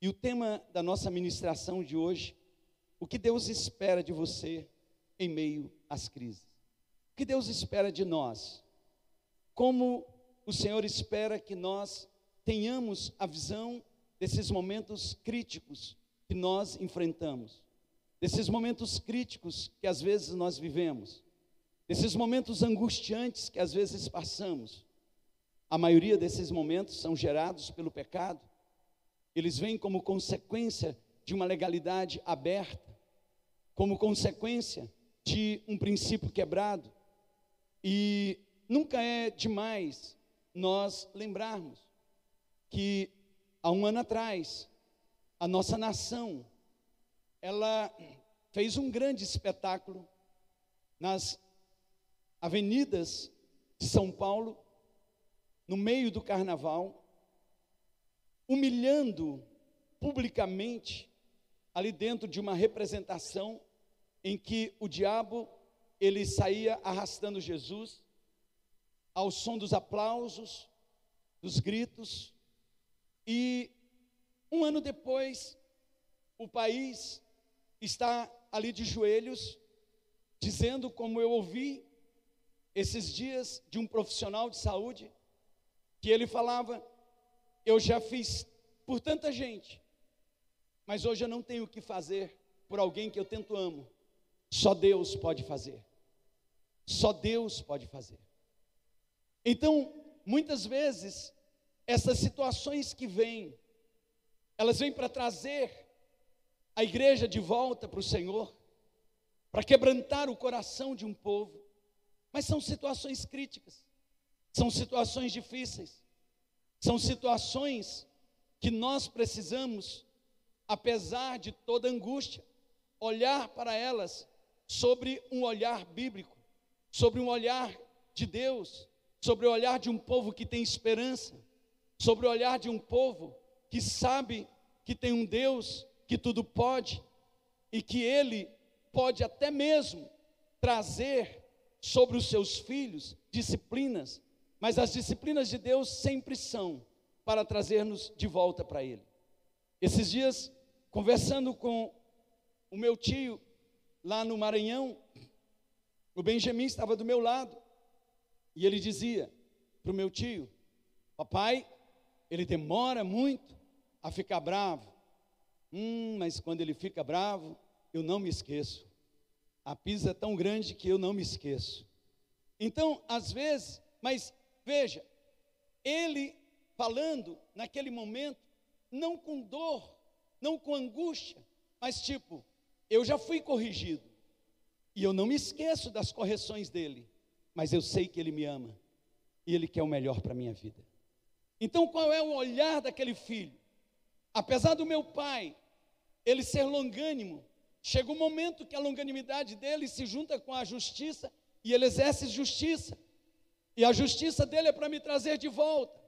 E o tema da nossa ministração de hoje, o que Deus espera de você em meio às crises. O que Deus espera de nós? Como o Senhor espera que nós tenhamos a visão desses momentos críticos que nós enfrentamos, desses momentos críticos que às vezes nós vivemos, desses momentos angustiantes que às vezes passamos. A maioria desses momentos são gerados pelo pecado, eles vêm como consequência de uma legalidade aberta, como consequência de um princípio quebrado. E nunca é demais nós lembrarmos que há um ano atrás, a nossa nação, ela fez um grande espetáculo nas avenidas de São Paulo, no meio do carnaval, humilhando publicamente ali dentro de uma representação em que o diabo ele saía arrastando Jesus ao som dos aplausos, dos gritos, e um ano depois o país está ali de joelhos, dizendo, como eu ouvi esses dias de um profissional de saúde, que ele falava: eu já fiz por tanta gente, mas hoje eu não tenho o que fazer por alguém que eu tanto amo. Só Deus pode fazer. Só Deus pode fazer. Então, muitas vezes, essas situações que vêm, elas vêm para trazer a igreja de volta para o Senhor, para quebrantar o coração de um povo, mas são situações críticas, são situações difíceis. São situações que nós precisamos, apesar de toda angústia, olhar para elas sobre um olhar bíblico, sobre um olhar de Deus, sobre o olhar de um povo que tem esperança, sobre o olhar de um povo que sabe que tem um Deus que tudo pode e que Ele pode até mesmo trazer sobre os seus filhos disciplinas mas as disciplinas de Deus sempre são para trazer-nos de volta para Ele. Esses dias, conversando com o meu tio lá no Maranhão, o Benjamin estava do meu lado e ele dizia para o meu tio: Papai, ele demora muito a ficar bravo. Hum, mas quando ele fica bravo, eu não me esqueço. A pisa é tão grande que eu não me esqueço. Então, às vezes, mas Veja, ele falando naquele momento, não com dor, não com angústia, mas tipo, eu já fui corrigido. E eu não me esqueço das correções dele, mas eu sei que ele me ama e ele quer o melhor para a minha vida. Então, qual é o olhar daquele filho? Apesar do meu pai, ele ser longânimo, chega um momento que a longanimidade dele se junta com a justiça e ele exerce justiça. E a justiça dele é para me trazer de volta,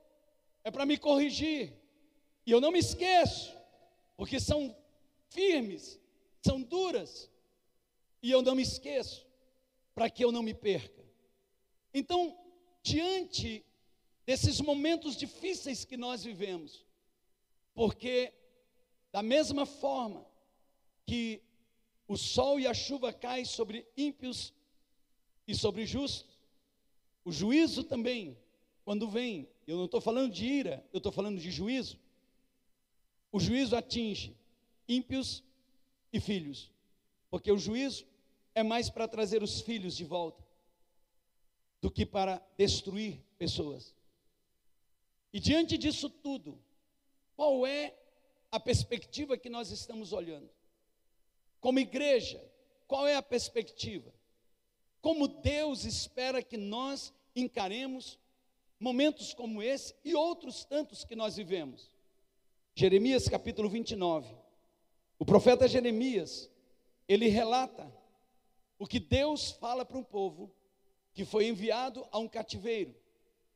é para me corrigir. E eu não me esqueço, porque são firmes, são duras, e eu não me esqueço, para que eu não me perca. Então, diante desses momentos difíceis que nós vivemos, porque da mesma forma que o sol e a chuva caem sobre ímpios e sobre justos, o juízo também, quando vem, eu não estou falando de ira, eu estou falando de juízo. O juízo atinge ímpios e filhos, porque o juízo é mais para trazer os filhos de volta do que para destruir pessoas. E diante disso tudo, qual é a perspectiva que nós estamos olhando? Como igreja, qual é a perspectiva? Como Deus espera que nós encaremos momentos como esse e outros tantos que nós vivemos. Jeremias capítulo 29. O profeta Jeremias, ele relata o que Deus fala para um povo que foi enviado a um cativeiro,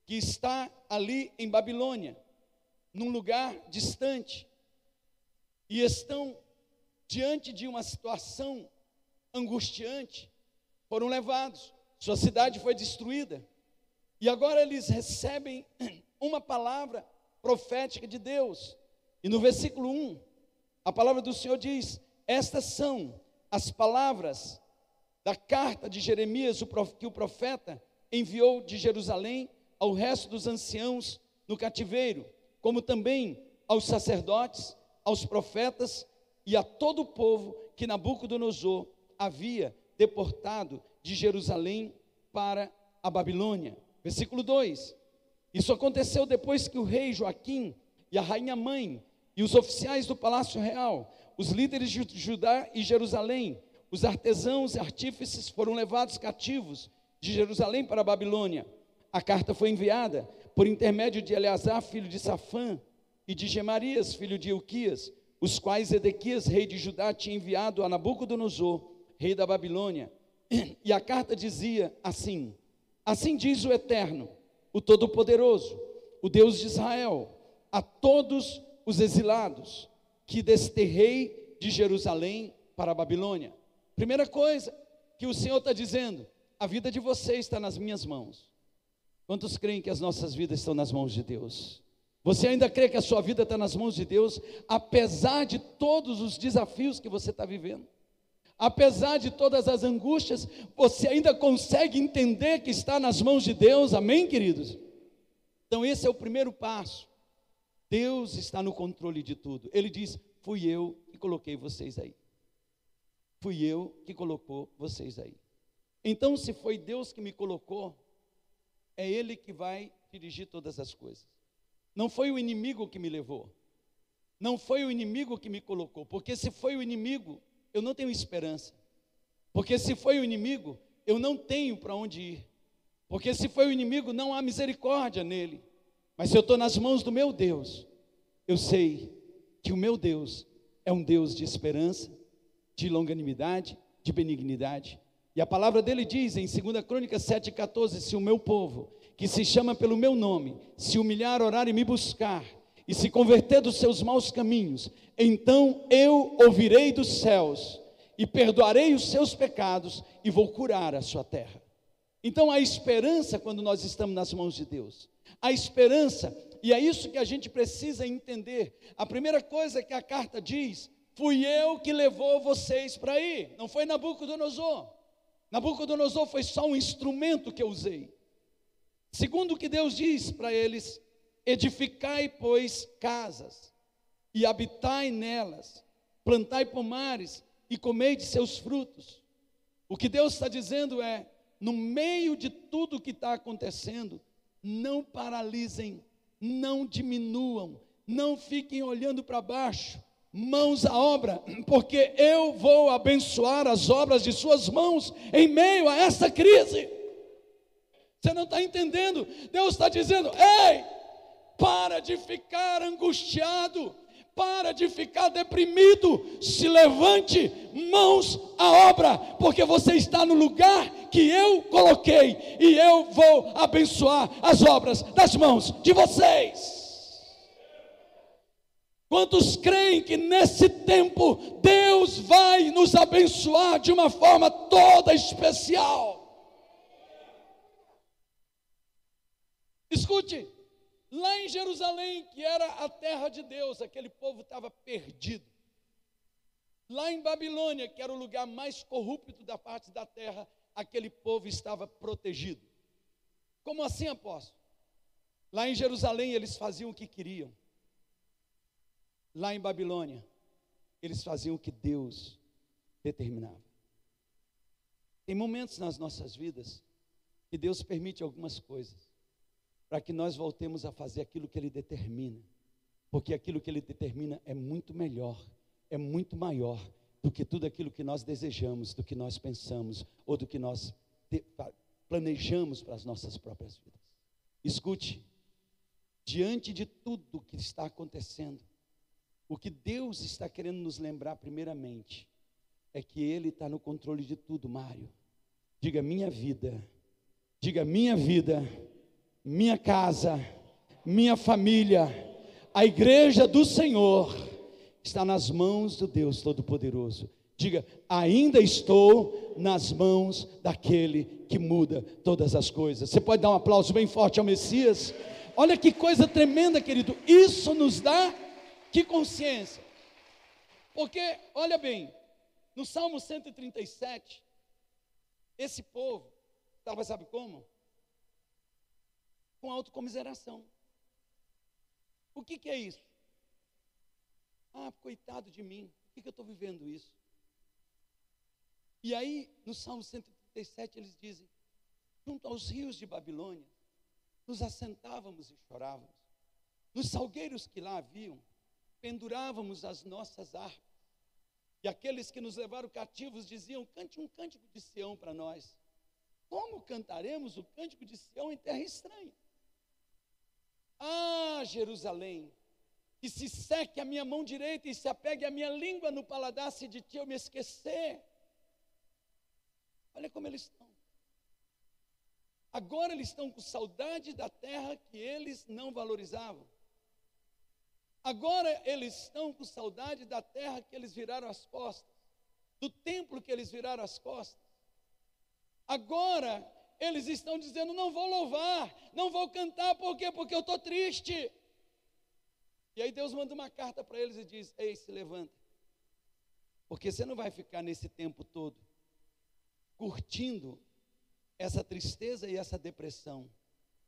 que está ali em Babilônia, num lugar distante, e estão diante de uma situação angustiante, foram levados, sua cidade foi destruída. E agora eles recebem uma palavra profética de Deus. E no versículo 1, a palavra do Senhor diz: Estas são as palavras da carta de Jeremias, que o profeta enviou de Jerusalém ao resto dos anciãos no cativeiro, como também aos sacerdotes, aos profetas e a todo o povo que Nabucodonosor havia deportado de Jerusalém para a Babilônia. Versículo 2: Isso aconteceu depois que o rei Joaquim e a rainha mãe e os oficiais do palácio real, os líderes de Judá e Jerusalém, os artesãos e artífices foram levados cativos de Jerusalém para a Babilônia. A carta foi enviada por intermédio de Eleazar, filho de Safã, e de Gemarias, filho de Euquias, os quais Edequias, rei de Judá, tinha enviado a Nabucodonosor, rei da Babilônia. E a carta dizia assim: Assim diz o Eterno, o Todo-Poderoso, o Deus de Israel, a todos os exilados que desterrei de Jerusalém para a Babilônia. Primeira coisa que o Senhor está dizendo: a vida de vocês está nas minhas mãos. Quantos creem que as nossas vidas estão nas mãos de Deus? Você ainda crê que a sua vida está nas mãos de Deus, apesar de todos os desafios que você está vivendo? Apesar de todas as angústias, você ainda consegue entender que está nas mãos de Deus, amém, queridos? Então, esse é o primeiro passo. Deus está no controle de tudo. Ele diz: Fui eu que coloquei vocês aí. Fui eu que colocou vocês aí. Então, se foi Deus que me colocou, é Ele que vai dirigir todas as coisas. Não foi o inimigo que me levou. Não foi o inimigo que me colocou. Porque se foi o inimigo, eu não tenho esperança. Porque se foi o inimigo, eu não tenho para onde ir. Porque se foi o inimigo, não há misericórdia nele. Mas se eu estou nas mãos do meu Deus, eu sei que o meu Deus é um Deus de esperança, de longanimidade, de benignidade. E a palavra dele diz em 2 Crônicas 7,14: Se o meu povo, que se chama pelo meu nome, se humilhar, orar e me buscar, e se converter dos seus maus caminhos, então eu ouvirei dos céus e perdoarei os seus pecados e vou curar a sua terra. Então há esperança quando nós estamos nas mãos de Deus. Há esperança, e é isso que a gente precisa entender. A primeira coisa que a carta diz: fui eu que levou vocês para aí, não foi Nabucodonosor. Nabucodonosor foi só um instrumento que eu usei. Segundo o que Deus diz para eles: edificai, pois, casas, e habitai nelas, plantai pomares, e comei de seus frutos. O que Deus está dizendo é: no meio de tudo que está acontecendo, não paralisem, não diminuam, não fiquem olhando para baixo, mãos à obra, porque eu vou abençoar as obras de suas mãos em meio a essa crise. Você não está entendendo? Deus está dizendo: ei, para de ficar angustiado, para de ficar deprimido, se levante, mãos à obra, porque você está no lugar que eu coloquei e eu vou abençoar as obras das mãos de vocês. Quantos creem que nesse tempo Deus vai nos abençoar de uma forma toda especial? Escute, lá em Jerusalém, que era a terra de Deus, aquele povo estava perdido. Lá em Babilônia, que era o lugar mais corrupto da parte da terra, aquele povo estava protegido. Como assim, apóstolo? Lá em Jerusalém eles faziam o que queriam lá em Babilônia, eles faziam o que Deus determinava. Tem momentos nas nossas vidas que Deus permite algumas coisas para que nós voltemos a fazer aquilo que Ele determina, porque aquilo que Ele determina é muito melhor, é muito maior do que tudo aquilo que nós desejamos, do que nós pensamos ou do que nós planejamos para as nossas próprias vidas. Escute, diante de tudo que está acontecendo, o que Deus está querendo nos lembrar, primeiramente, é que Ele está no controle de tudo, Mário. Diga minha vida, diga minha vida, minha casa, minha família, a igreja do Senhor está nas mãos do Deus Todo-Poderoso. Diga, ainda estou nas mãos daquele que muda todas as coisas. Você pode dar um aplauso bem forte ao Messias? Olha que coisa tremenda, querido. Isso nos dá Que consciência. Porque, olha bem, no Salmo 137, esse povo estava, sabe como? Com autocomiseração. O que, que é isso? Ah, coitado de mim, por que, que eu estou vivendo isso? E aí, no Salmo 137, eles dizem: junto aos rios de Babilônia, nos assentávamos e chorávamos. Nos salgueiros que lá haviam, pendurávamos as nossas harpas. E aqueles que nos levaram cativos diziam: cante um cântico de Sião para nós. Como cantaremos o cântico de Sião em terra estranha? Ah, Jerusalém, que se seque a minha mão direita e se apegue a minha língua no paladar, se de ti eu me esquecer. Olha como eles estão. Agora eles estão com saudade da terra que eles não valorizavam. Agora eles estão com saudade da terra que eles viraram as costas, do templo que eles viraram as costas. Agora eles estão dizendo: não vou louvar, não vou cantar, por quê? Porque eu estou triste. E aí Deus manda uma carta para eles e diz: Ei, se levanta, porque você não vai ficar nesse tempo todo curtindo essa tristeza e essa depressão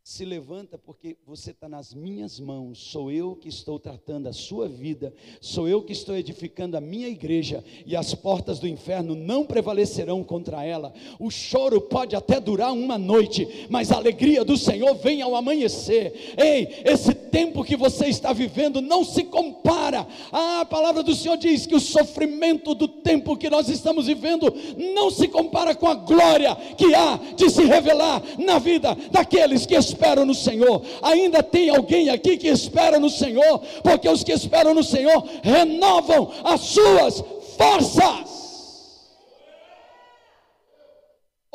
se levanta porque você está nas minhas mãos. Sou eu que estou tratando a sua vida, sou eu que estou edificando a minha igreja e as portas do inferno não prevalecerão contra ela. O choro pode até durar uma noite, mas a alegria do Senhor vem ao amanhecer. Ei, esse tempo que você está vivendo não se compara. Ah, a palavra do Senhor diz que o sofrimento do tempo que nós estamos vivendo não se compara com a glória que há de se revelar na vida daqueles que esperam no Senhor. Ainda tem alguém aqui que espera no Senhor, porque os que esperam no Senhor renovam as suas forças.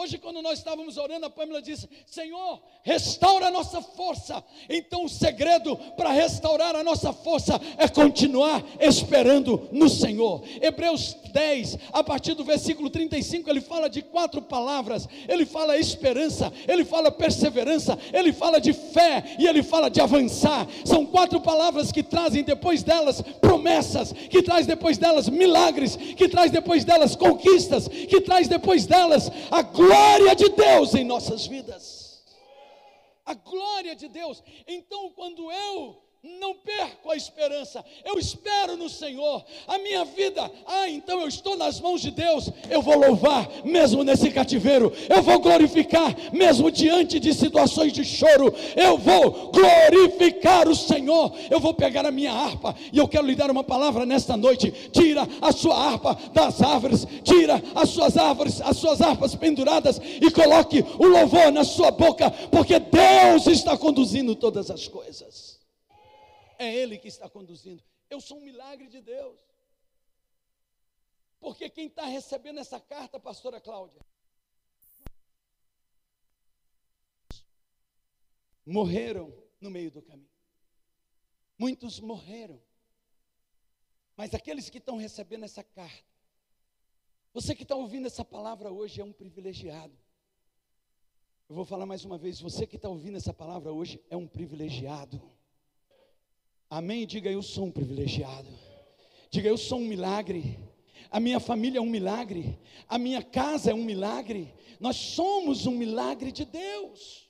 Hoje, quando nós estávamos orando, a Pâmela disse: Senhor, restaura a nossa força. Então, o segredo para restaurar a nossa força é continuar esperando no Senhor. Hebreus 10, a partir do versículo 35, ele fala de quatro palavras: ele fala esperança, ele fala perseverança, ele fala de fé e ele fala de avançar. São quatro palavras que trazem depois delas promessas, que traz depois delas milagres, que traz depois delas conquistas, que traz depois delas a glória glória de Deus em nossas vidas. A glória de Deus. Então, quando eu não perco a esperança, eu espero no Senhor, a minha vida, ah, então eu estou nas mãos de Deus, eu vou louvar mesmo nesse cativeiro, eu vou glorificar mesmo diante de situações de choro, eu vou glorificar o Senhor, eu vou pegar a minha harpa e eu quero lhe dar uma palavra nesta noite: tira a sua harpa das árvores, tira as suas árvores, as suas harpas penduradas e coloque o louvor na sua boca, porque Deus está conduzindo todas as coisas. É Ele que está conduzindo. Eu sou um milagre de Deus. Porque quem está recebendo essa carta, pastora Cláudia? Morreram no meio do caminho. Muitos morreram. Mas aqueles que estão recebendo essa carta, você que está ouvindo essa palavra hoje é um privilegiado. Eu vou falar mais uma vez: você que está ouvindo essa palavra hoje é um privilegiado. Amém? Diga eu sou um privilegiado. Diga eu sou um milagre. A minha família é um milagre. A minha casa é um milagre. Nós somos um milagre de Deus.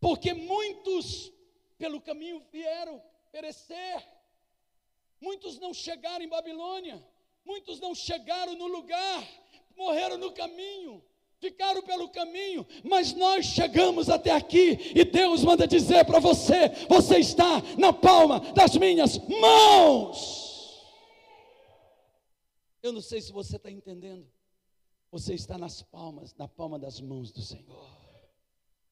Porque muitos pelo caminho vieram perecer. Muitos não chegaram em Babilônia. Muitos não chegaram no lugar. Morreram no caminho ficaram pelo caminho, mas nós chegamos até aqui e Deus manda dizer para você: você está na palma das minhas mãos. Eu não sei se você está entendendo. Você está nas palmas, na palma das mãos do Senhor.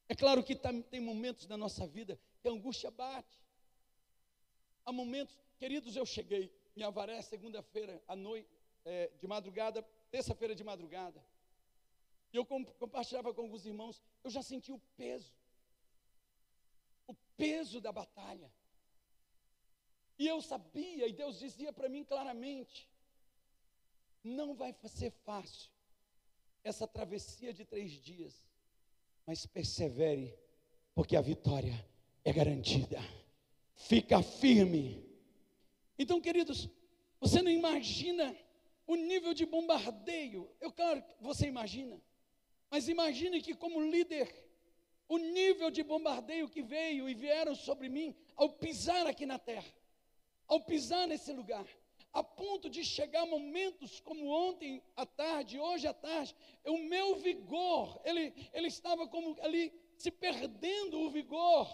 É claro que tá, tem momentos na nossa vida que a angústia bate. Há momentos, queridos, eu cheguei em Avaré segunda-feira à noite, é, de madrugada, terça-feira de madrugada. E eu compartilhava com alguns irmãos, eu já senti o peso. O peso da batalha. E eu sabia, e Deus dizia para mim claramente: não vai ser fácil essa travessia de três dias, mas persevere, porque a vitória é garantida. Fica firme, Então, queridos, você não imagina o nível de bombardeio. Eu claro você imagina. Mas imagine que como líder, o nível de bombardeio que veio e vieram sobre mim ao pisar aqui na terra, ao pisar nesse lugar, a ponto de chegar momentos como ontem à tarde, hoje à tarde, o meu vigor, ele, ele estava como ali se perdendo o vigor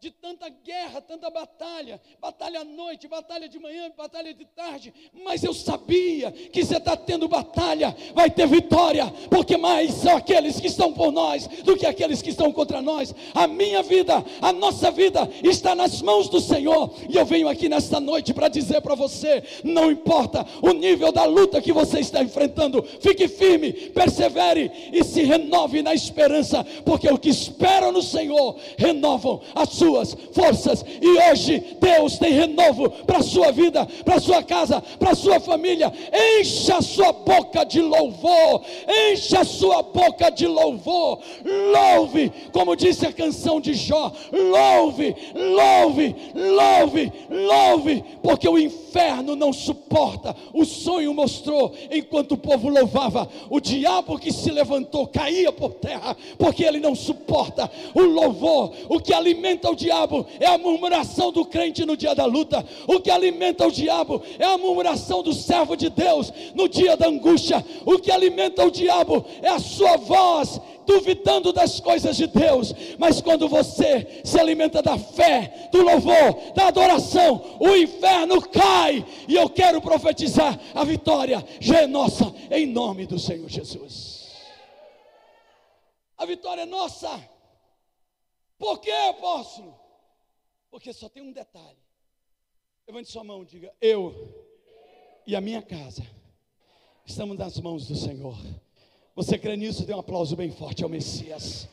de tanta guerra, tanta batalha, batalha à noite, batalha de manhã, batalha de tarde, mas eu sabia que você está tendo batalha, vai ter vitória, porque mais são aqueles que estão por nós do que aqueles que estão contra nós. A minha vida, a nossa vida está nas mãos do Senhor, e eu venho aqui nesta noite para dizer para você: não importa o nível da luta que você está enfrentando, fique firme, persevere e se renove na esperança, porque o que esperam no Senhor renovam a sua suas forças. E hoje Deus tem renovo para a sua vida, para a sua casa, para a sua família. Encha a sua boca de louvor, encha a sua boca de louvor. Louve, como disse a canção de Jó: louve, louve, louve, louve, porque o inferno não suporta. O sonho mostrou enquanto o povo louvava, o diabo que se levantou caía por terra, porque ele não suporta o louvor, o que alimenta o diabo é a murmuração do crente no dia da luta. O que alimenta o diabo é a murmuração do servo de Deus no dia da angústia. O que alimenta o diabo é a sua voz duvidando das coisas de Deus, mas quando você se alimenta da fé, do louvor, da adoração, o inferno cai, e eu quero profetizar: a vitória já é nossa, em nome do Senhor Jesus. A vitória é nossa. Por que, apóstolo? Porque só tem um detalhe. Levante sua mão, diga: Eu e a minha casa estamos nas mãos do Senhor. Você crê nisso? Dê um aplauso bem forte ao Messias.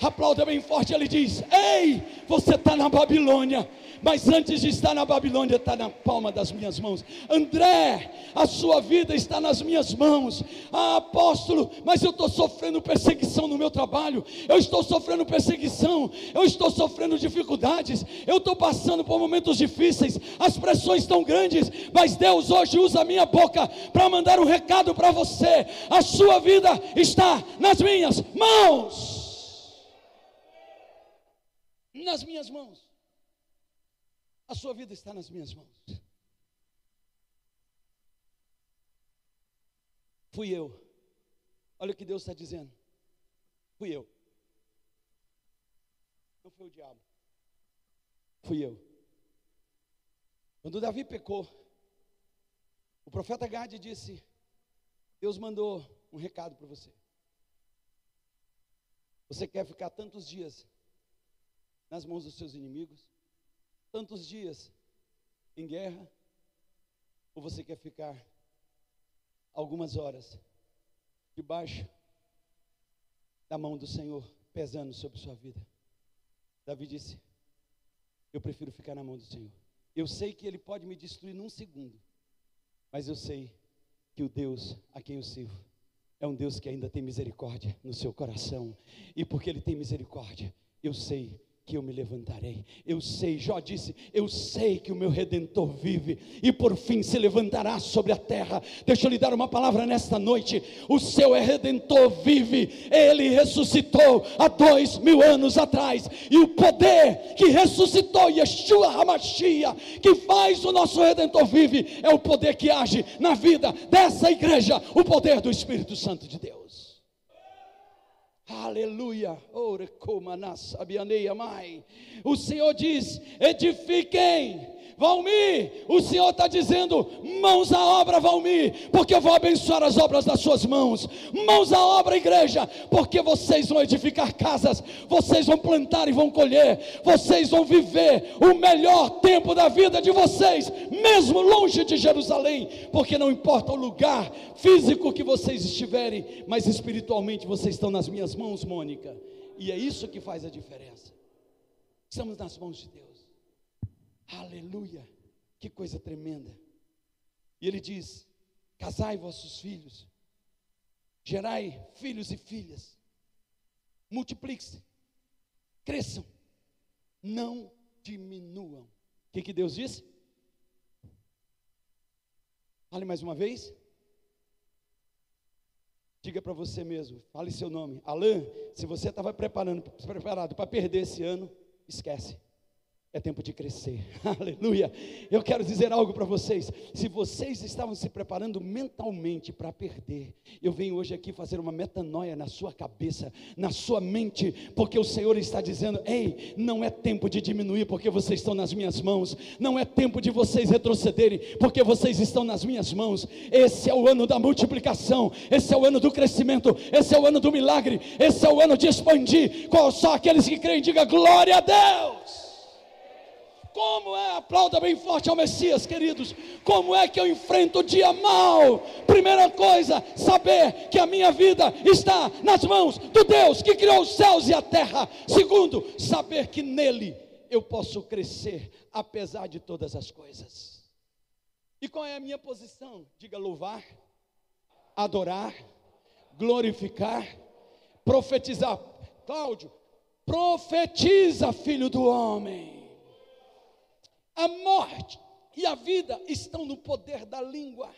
Aplauda bem forte, ele diz: Ei, você está na Babilônia, mas antes de estar na Babilônia, está na palma das minhas mãos. André, a sua vida está nas minhas mãos. Ah, apóstolo, mas eu estou sofrendo perseguição no meu trabalho, eu estou sofrendo perseguição, eu estou sofrendo dificuldades, eu estou passando por momentos difíceis, as pressões estão grandes, mas Deus hoje usa a minha boca para mandar um recado para você: a sua vida está nas minhas mãos nas minhas mãos. A sua vida está nas minhas mãos. Fui eu. Olha o que Deus está dizendo. Fui eu. Não foi o diabo. Fui eu. Quando Davi pecou, o profeta Gade disse: Deus mandou um recado para você. Você quer ficar tantos dias nas mãos dos seus inimigos? Tantos dias em guerra? Ou você quer ficar algumas horas debaixo da mão do Senhor, pesando sobre sua vida? Davi disse: Eu prefiro ficar na mão do Senhor. Eu sei que Ele pode me destruir num segundo, mas eu sei que o Deus a quem eu sirvo é um Deus que ainda tem misericórdia no seu coração, e porque Ele tem misericórdia, eu sei que eu me levantarei. Eu sei, Jó disse, eu sei que o meu redentor vive e por fim se levantará sobre a terra. Deixa eu lhe dar uma palavra nesta noite. O seu redentor vive, ele ressuscitou há dois mil anos atrás, e o poder que ressuscitou Yeshua Hamashia, que faz o nosso redentor vive, é o poder que age na vida dessa igreja, o poder do Espírito Santo de Deus. Aleluia. O Senhor diz: edifiquem Valmir, o Senhor está dizendo: mãos à obra, Valmir, porque eu vou abençoar as obras das suas mãos. Mãos à obra, igreja, porque vocês vão edificar casas, vocês vão plantar e vão colher, vocês vão viver o melhor tempo da vida de vocês, mesmo longe de Jerusalém, porque não importa o lugar físico que vocês estiverem, mas espiritualmente vocês estão nas minhas mãos, Mônica, e é isso que faz a diferença. Estamos nas mãos de Deus. Aleluia! Que coisa tremenda. E ele diz: Casai vossos filhos, gerai filhos e filhas, multipliquem-se, cresçam, não diminuam. O que, que Deus disse? Fale mais uma vez. Diga para você mesmo, fale seu nome. Alain, se você estava preparado para perder esse ano, esquece. É tempo de crescer, aleluia. Eu quero dizer algo para vocês. Se vocês estavam se preparando mentalmente para perder, eu venho hoje aqui fazer uma metanoia na sua cabeça, na sua mente, porque o Senhor está dizendo: ei, não é tempo de diminuir, porque vocês estão nas minhas mãos, não é tempo de vocês retrocederem, porque vocês estão nas minhas mãos. Esse é o ano da multiplicação, esse é o ano do crescimento, esse é o ano do milagre, esse é o ano de expandir. Só aqueles que creem, diga glória a Deus. Como é, aplauda bem forte ao Messias, queridos. Como é que eu enfrento o dia mal? Primeira coisa, saber que a minha vida está nas mãos do Deus que criou os céus e a terra. Segundo, saber que nele eu posso crescer, apesar de todas as coisas. E qual é a minha posição? Diga louvar, adorar, glorificar, profetizar. Cláudio, profetiza, filho do homem. A morte e a vida estão no poder da língua.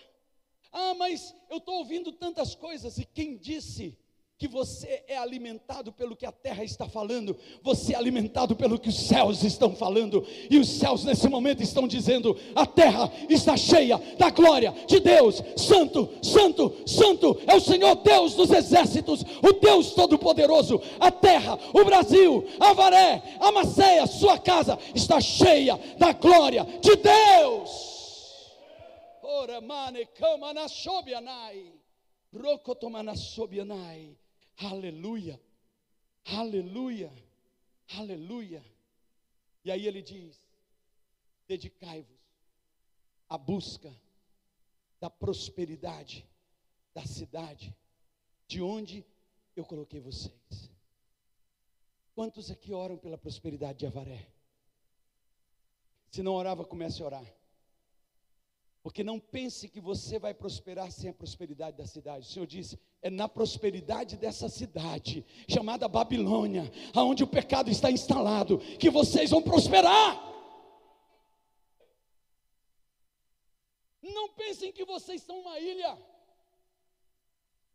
Ah, mas eu estou ouvindo tantas coisas, e quem disse que você é alimentado pelo que a terra está falando, você é alimentado pelo que os céus estão falando, e os céus nesse momento estão dizendo: a terra está cheia da glória de Deus, Santo, Santo, Santo é o Senhor Deus dos exércitos, o Deus Todo-Poderoso. A terra, o Brasil, a Varé, a Macéia, sua casa está cheia da glória de Deus. Ora, mane, cama na sobianai. Rocotomana sobianai. Aleluia, aleluia, aleluia. E aí ele diz: dedicai-vos à busca da prosperidade da cidade de onde eu coloquei vocês. Quantos aqui oram pela prosperidade de Avaré? Se não orava, comece a orar. Porque não pense que você vai prosperar sem a prosperidade da cidade. O Senhor disse: é na prosperidade dessa cidade, chamada Babilônia, aonde o pecado está instalado, que vocês vão prosperar. Não pensem que vocês são uma ilha.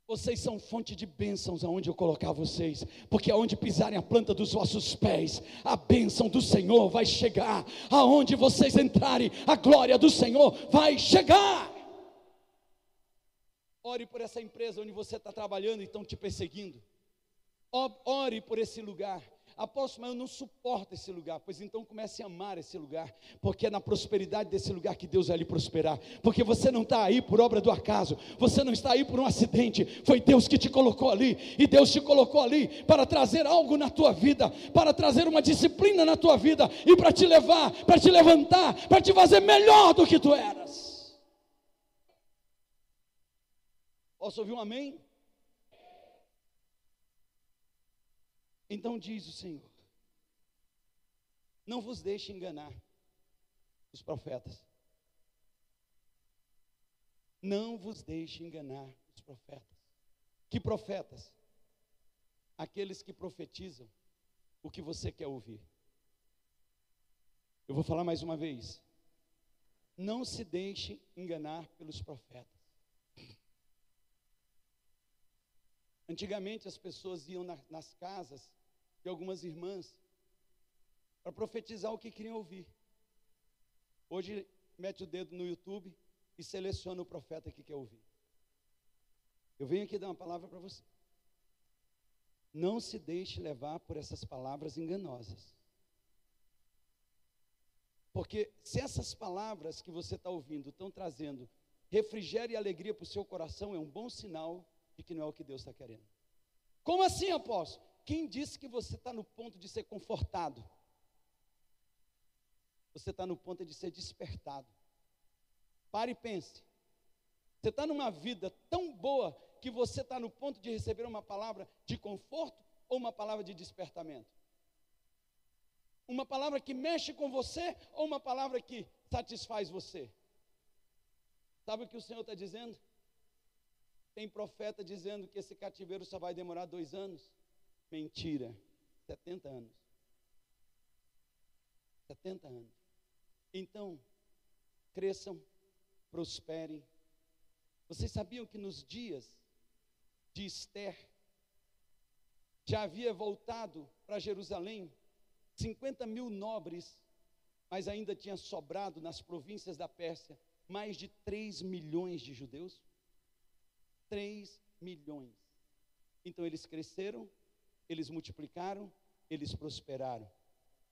Vocês são fonte de bênçãos aonde eu colocar vocês, porque aonde pisarem a planta dos vossos pés, a bênção do Senhor vai chegar. Aonde vocês entrarem, a glória do Senhor vai chegar. Ore por essa empresa onde você está trabalhando e estão te perseguindo. Ore por esse lugar. Apóstolo, mas eu não suporto esse lugar. Pois então comece a amar esse lugar, porque é na prosperidade desse lugar que Deus vai lhe prosperar. Porque você não está aí por obra do acaso, você não está aí por um acidente. Foi Deus que te colocou ali, e Deus te colocou ali para trazer algo na tua vida, para trazer uma disciplina na tua vida e para te levar, para te levantar, para te fazer melhor do que tu eras. Posso ouvir um amém? Então diz o Senhor: Não vos deixe enganar os profetas. Não vos deixe enganar os profetas. Que profetas? Aqueles que profetizam o que você quer ouvir. Eu vou falar mais uma vez. Não se deixe enganar pelos profetas. Antigamente as pessoas iam na, nas casas de algumas irmãs para profetizar o que queriam ouvir. Hoje mete o dedo no YouTube e seleciona o profeta que quer ouvir. Eu venho aqui dar uma palavra para você. Não se deixe levar por essas palavras enganosas. Porque se essas palavras que você está ouvindo estão trazendo refrigério e alegria para o seu coração, é um bom sinal de que não é o que Deus está querendo. Como assim, apóstolo? Quem disse que você está no ponto de ser confortado? Você está no ponto de ser despertado. Pare e pense. Você está numa vida tão boa que você está no ponto de receber uma palavra de conforto ou uma palavra de despertamento? Uma palavra que mexe com você ou uma palavra que satisfaz você? Sabe o que o Senhor está dizendo? Tem profeta dizendo que esse cativeiro só vai demorar dois anos. Mentira. 70 anos. 70 anos. Então, cresçam, prosperem Vocês sabiam que nos dias de Esther, já havia voltado para Jerusalém 50 mil nobres, mas ainda tinha sobrado nas províncias da Pérsia mais de 3 milhões de judeus? 3 milhões. Então eles cresceram, eles multiplicaram, eles prosperaram.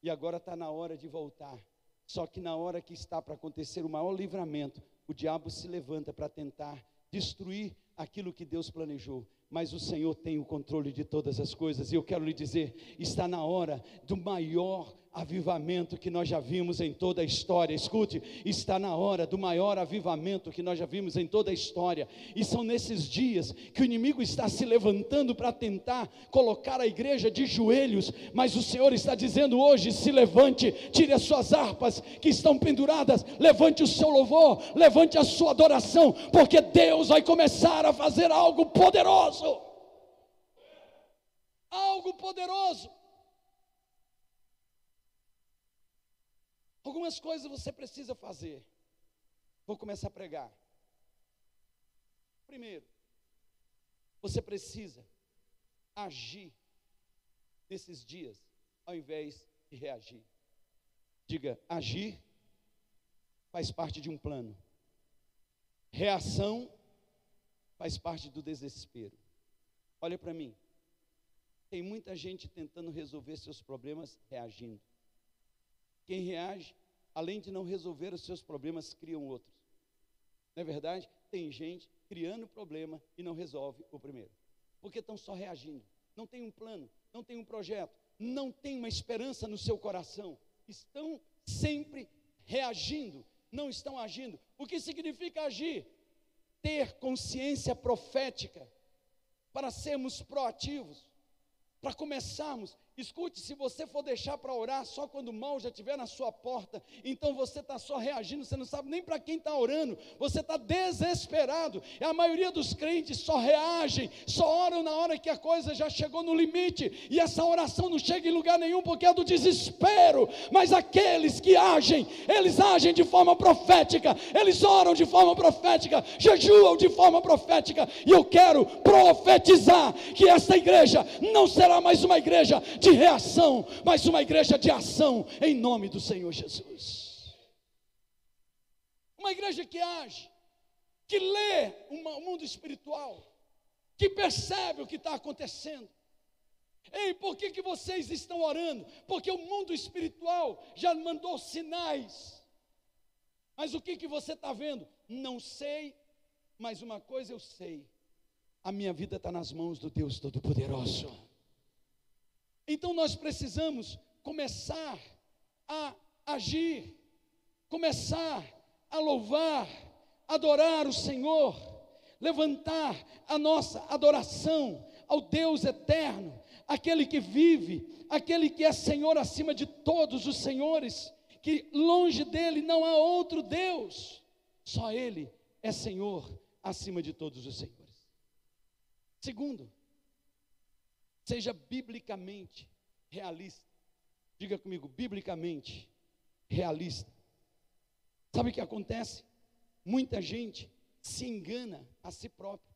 E agora está na hora de voltar. Só que na hora que está para acontecer o maior livramento, o diabo se levanta para tentar destruir aquilo que Deus planejou mas o Senhor tem o controle de todas as coisas, e eu quero lhe dizer: está na hora do maior avivamento que nós já vimos em toda a história. Escute, está na hora do maior avivamento que nós já vimos em toda a história. E são nesses dias que o inimigo está se levantando para tentar colocar a igreja de joelhos, mas o Senhor está dizendo hoje: se levante, tire as suas harpas que estão penduradas, levante o seu louvor, levante a sua adoração, porque Deus vai começar a fazer algo poderoso. Algo poderoso. Algumas coisas você precisa fazer. Vou começar a pregar. Primeiro, você precisa agir nesses dias ao invés de reagir. Diga, agir faz parte de um plano. Reação faz parte do desespero. Olha para mim. Tem muita gente tentando resolver seus problemas reagindo. Quem reage, além de não resolver os seus problemas, criam outros. Não é verdade? Tem gente criando problema e não resolve o primeiro. Porque estão só reagindo. Não tem um plano, não tem um projeto, não tem uma esperança no seu coração. Estão sempre reagindo, não estão agindo. O que significa agir? Ter consciência profética para sermos proativos, para começarmos Escute, se você for deixar para orar só quando o mal já estiver na sua porta, então você está só reagindo, você não sabe nem para quem está orando, você está desesperado. E a maioria dos crentes só reagem, só oram na hora que a coisa já chegou no limite, e essa oração não chega em lugar nenhum porque é do desespero. Mas aqueles que agem, eles agem de forma profética, eles oram de forma profética, jejuam de forma profética, e eu quero profetizar que esta igreja não será mais uma igreja de reação, mas uma igreja de ação, em nome do Senhor Jesus. Uma igreja que age, que lê o mundo espiritual, que percebe o que está acontecendo. Ei, por que, que vocês estão orando? Porque o mundo espiritual já mandou sinais. Mas o que, que você está vendo? Não sei, mas uma coisa eu sei: a minha vida está nas mãos do Deus Todo-Poderoso. Então nós precisamos começar a agir, começar a louvar, adorar o Senhor, levantar a nossa adoração ao Deus eterno, aquele que vive, aquele que é Senhor acima de todos os senhores, que longe dele não há outro Deus, só Ele é Senhor acima de todos os senhores. Segundo, Seja biblicamente realista. Diga comigo, biblicamente realista. Sabe o que acontece? Muita gente se engana a si próprio,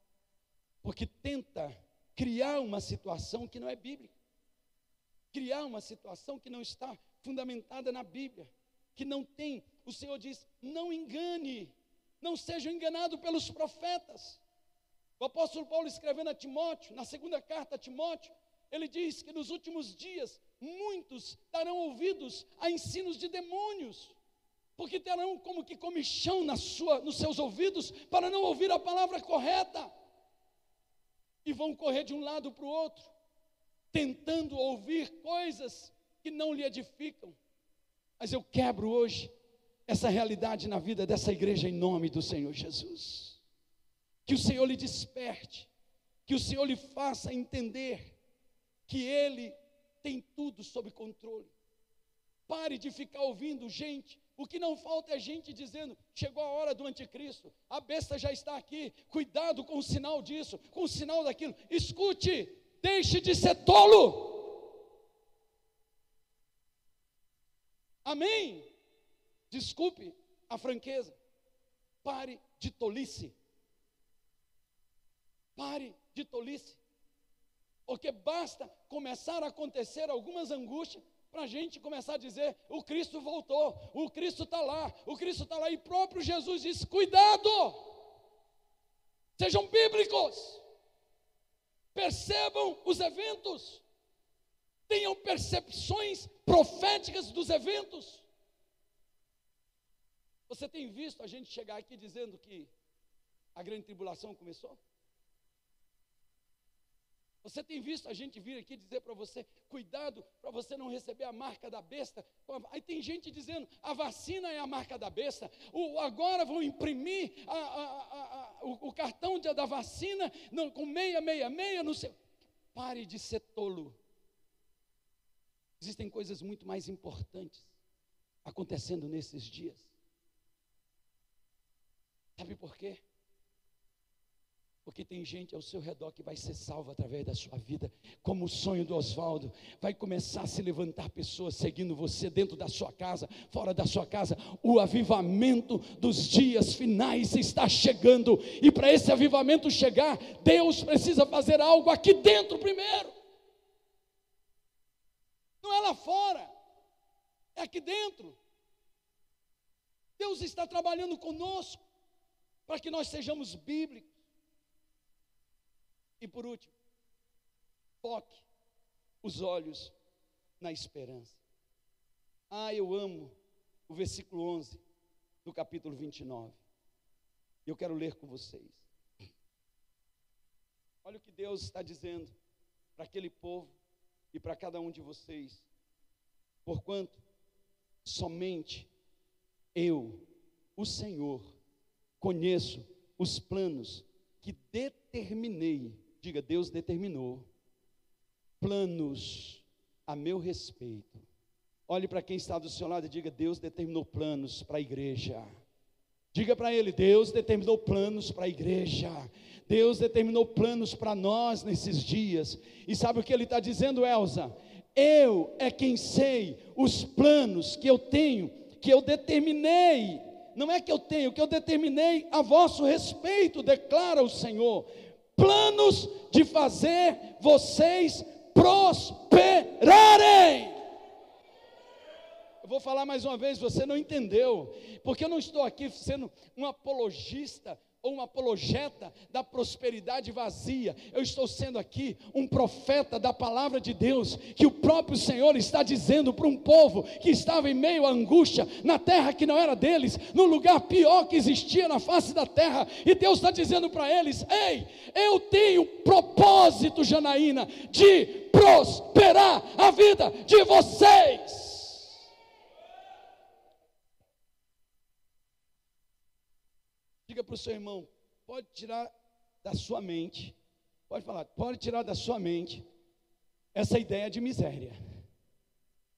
porque tenta criar uma situação que não é bíblica, criar uma situação que não está fundamentada na Bíblia, que não tem. O Senhor diz: não engane, não seja enganado pelos profetas. O apóstolo Paulo escrevendo a Timóteo, na segunda carta a Timóteo, ele diz que nos últimos dias muitos darão ouvidos a ensinos de demônios, porque terão como que comichão na sua, nos seus ouvidos para não ouvir a palavra correta, e vão correr de um lado para o outro, tentando ouvir coisas que não lhe edificam. Mas eu quebro hoje essa realidade na vida dessa igreja em nome do Senhor Jesus. Que o Senhor lhe desperte, que o Senhor lhe faça entender que Ele tem tudo sob controle. Pare de ficar ouvindo gente. O que não falta é gente dizendo: chegou a hora do anticristo, a besta já está aqui, cuidado com o sinal disso, com o sinal daquilo. Escute, deixe de ser tolo. Amém? Desculpe a franqueza. Pare de tolice. Pare de tolice. Porque basta começar a acontecer algumas angústias para a gente começar a dizer: o Cristo voltou, o Cristo está lá, o Cristo está lá. E próprio Jesus disse: cuidado, sejam bíblicos, percebam os eventos, tenham percepções proféticas dos eventos. Você tem visto a gente chegar aqui dizendo que a grande tribulação começou? Você tem visto a gente vir aqui dizer para você, cuidado para você não receber a marca da besta. Aí tem gente dizendo, a vacina é a marca da besta. O, agora vão imprimir a, a, a, o, o, cartão de, da vacina com meia, meia, meia, não sei. Pare de ser tolo. Existem coisas muito mais importantes acontecendo nesses dias. Sabe por quê? Porque tem gente ao seu redor que vai ser salva através da sua vida, como o sonho do Oswaldo. Vai começar a se levantar pessoas seguindo você dentro da sua casa, fora da sua casa. O avivamento dos dias finais está chegando, e para esse avivamento chegar, Deus precisa fazer algo aqui dentro primeiro. Não é lá fora, é aqui dentro. Deus está trabalhando conosco para que nós sejamos bíblicos. E por último, foque os olhos na esperança. Ah, eu amo o versículo 11 do capítulo 29. Eu quero ler com vocês. Olha o que Deus está dizendo para aquele povo e para cada um de vocês. Porquanto somente eu, o Senhor, conheço os planos que determinei Diga, Deus determinou planos a meu respeito. Olhe para quem está do seu lado e diga: Deus determinou planos para a igreja. Diga para ele: Deus determinou planos para a igreja. Deus determinou planos para nós nesses dias. E sabe o que ele está dizendo, Elza? Eu é quem sei os planos que eu tenho, que eu determinei. Não é que eu tenho, que eu determinei a vosso respeito, declara o Senhor planos de fazer vocês prosperarem. Eu vou falar mais uma vez, você não entendeu, porque eu não estou aqui sendo um apologista ou um apologeta da prosperidade vazia. Eu estou sendo aqui um profeta da palavra de Deus, que o próprio Senhor está dizendo para um povo que estava em meio à angústia, na terra que não era deles, no lugar pior que existia na face da terra, e Deus está dizendo para eles: Ei, eu tenho propósito, Janaína, de prosperar a vida de vocês. Diga para o seu irmão: pode tirar da sua mente, pode falar, pode tirar da sua mente essa ideia de miséria,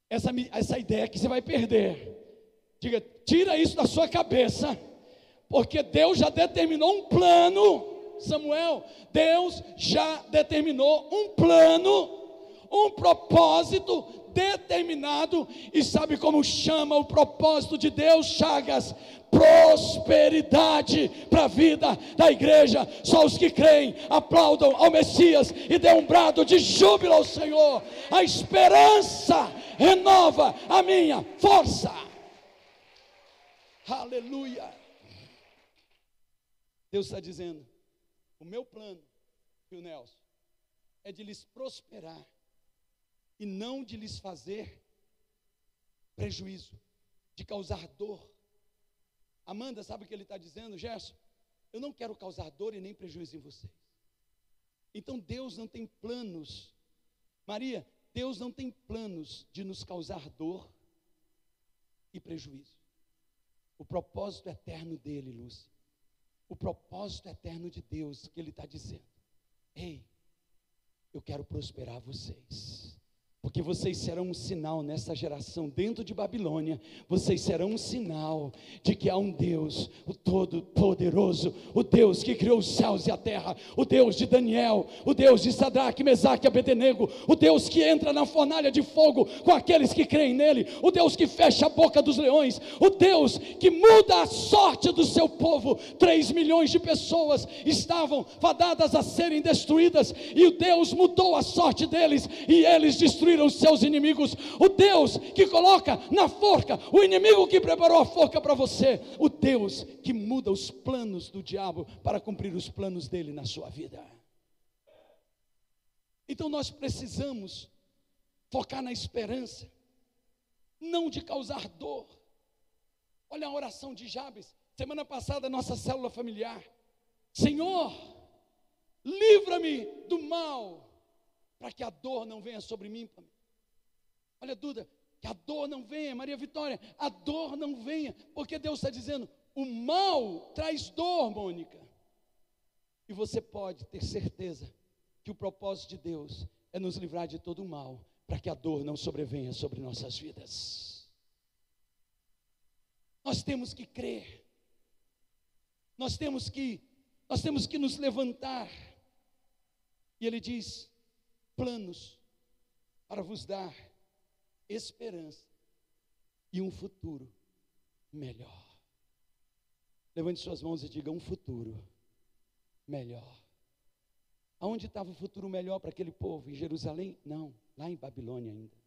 essa, essa ideia que você vai perder. Diga, tira isso da sua cabeça, porque Deus já determinou um plano, Samuel, Deus já determinou um plano, um propósito determinado, e sabe como chama o propósito de Deus, Chagas? prosperidade para a vida da igreja. Só os que creem aplaudam ao Messias e dêem um brado de júbilo ao Senhor. A esperança renova a minha força. Aleluia. Deus está dizendo: o meu plano, o Nelson, é de lhes prosperar e não de lhes fazer prejuízo, de causar dor Amanda, sabe o que ele está dizendo, Gerson? Eu não quero causar dor e nem prejuízo em vocês. Então Deus não tem planos. Maria, Deus não tem planos de nos causar dor e prejuízo. O propósito eterno dele, Lúcia. O propósito eterno de Deus que ele está dizendo. Ei, eu quero prosperar vocês. Porque vocês serão um sinal nessa geração dentro de Babilônia. Vocês serão um sinal de que há um Deus, o Todo-Poderoso, o Deus que criou os céus e a terra, o Deus de Daniel, o Deus de Sadraque, Mesaque e Abednego, o Deus que entra na fornalha de fogo com aqueles que creem nele, o Deus que fecha a boca dos leões, o Deus que muda a sorte do seu povo. Três milhões de pessoas estavam fadadas a serem destruídas e o Deus mudou a sorte deles e eles destruíram destruir os seus inimigos, o Deus que coloca na forca o inimigo que preparou a forca para você, o Deus que muda os planos do diabo para cumprir os planos dele na sua vida. Então nós precisamos focar na esperança, não de causar dor. Olha a oração de Jabes, semana passada, nossa célula familiar. Senhor, livra-me do mal para que a dor não venha sobre mim. Olha, Duda, que a dor não venha, Maria Vitória, a dor não venha, porque Deus está dizendo: o mal traz dor, Mônica. E você pode ter certeza que o propósito de Deus é nos livrar de todo o mal, para que a dor não sobrevenha sobre nossas vidas. Nós temos que crer. Nós temos que nós temos que nos levantar. E ele diz: planos para vos dar esperança e um futuro melhor. Levante suas mãos e diga: um futuro melhor. Aonde estava o futuro melhor para aquele povo? Em Jerusalém? Não, lá em Babilônia ainda.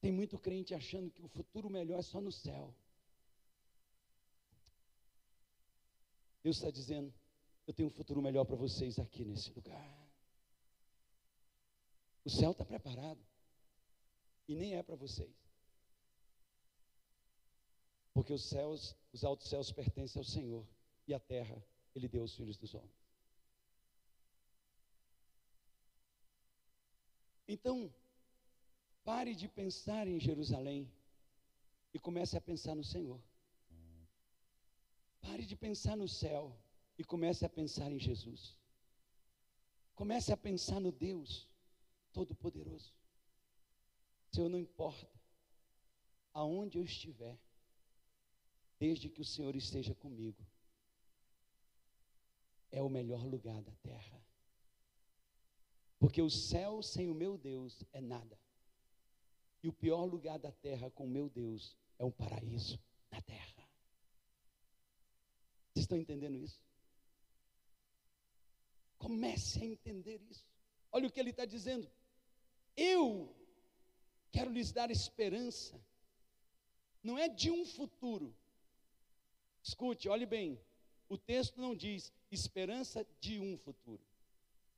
Tem muito crente achando que o futuro melhor é só no céu. Deus está dizendo: eu tenho um futuro melhor para vocês aqui nesse lugar. O céu está preparado. E nem é para vocês. Porque os céus, os altos céus pertencem ao Senhor. E a terra, Ele deu aos filhos dos homens. Então, pare de pensar em Jerusalém e comece a pensar no Senhor. Pare de pensar no céu e comece a pensar em Jesus. Comece a pensar no Deus Todo-Poderoso. Senhor, não importa aonde eu estiver, desde que o Senhor esteja comigo, é o melhor lugar da terra. Porque o céu sem o meu Deus é nada. E o pior lugar da terra com o meu Deus é um paraíso na terra. Vocês estão entendendo isso? Comece a entender isso. Olha o que ele está dizendo. Eu quero lhes dar esperança. Não é de um futuro. Escute, olhe bem. O texto não diz esperança de um futuro.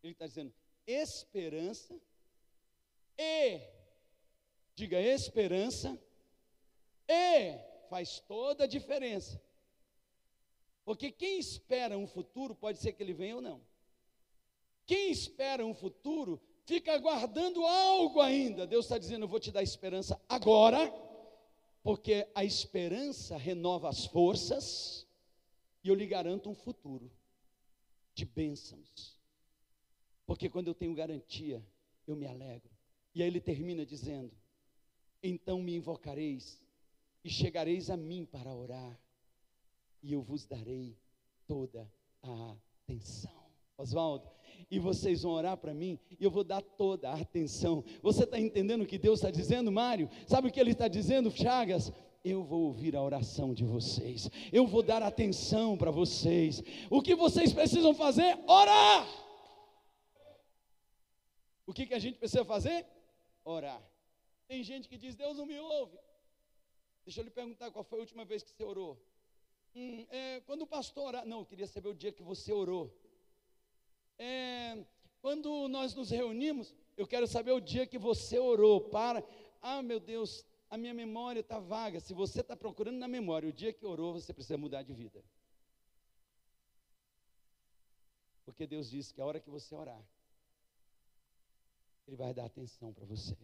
Ele está dizendo esperança e, diga esperança e faz toda a diferença. Porque quem espera um futuro pode ser que ele venha ou não. Quem espera um futuro fica aguardando algo ainda. Deus está dizendo: Eu vou te dar esperança agora, porque a esperança renova as forças e eu lhe garanto um futuro de bênçãos. Porque quando eu tenho garantia, eu me alegro. E aí ele termina dizendo: Então me invocareis e chegareis a mim para orar, e eu vos darei toda a atenção. Oswaldo, e vocês vão orar para mim e eu vou dar toda a atenção. Você está entendendo o que Deus está dizendo, Mário? Sabe o que Ele está dizendo, Chagas? Eu vou ouvir a oração de vocês, eu vou dar atenção para vocês. O que vocês precisam fazer? Orar. O que, que a gente precisa fazer? Orar. Tem gente que diz: Deus não me ouve. Deixa eu lhe perguntar qual foi a última vez que você orou. Hum, é, quando o pastor orar, não, eu queria saber o dia que você orou. É, quando nós nos reunimos, eu quero saber o dia que você orou para. Ah, meu Deus, a minha memória está vaga. Se você está procurando na memória o dia que orou, você precisa mudar de vida. Porque Deus disse que a hora que você orar, Ele vai dar atenção para você.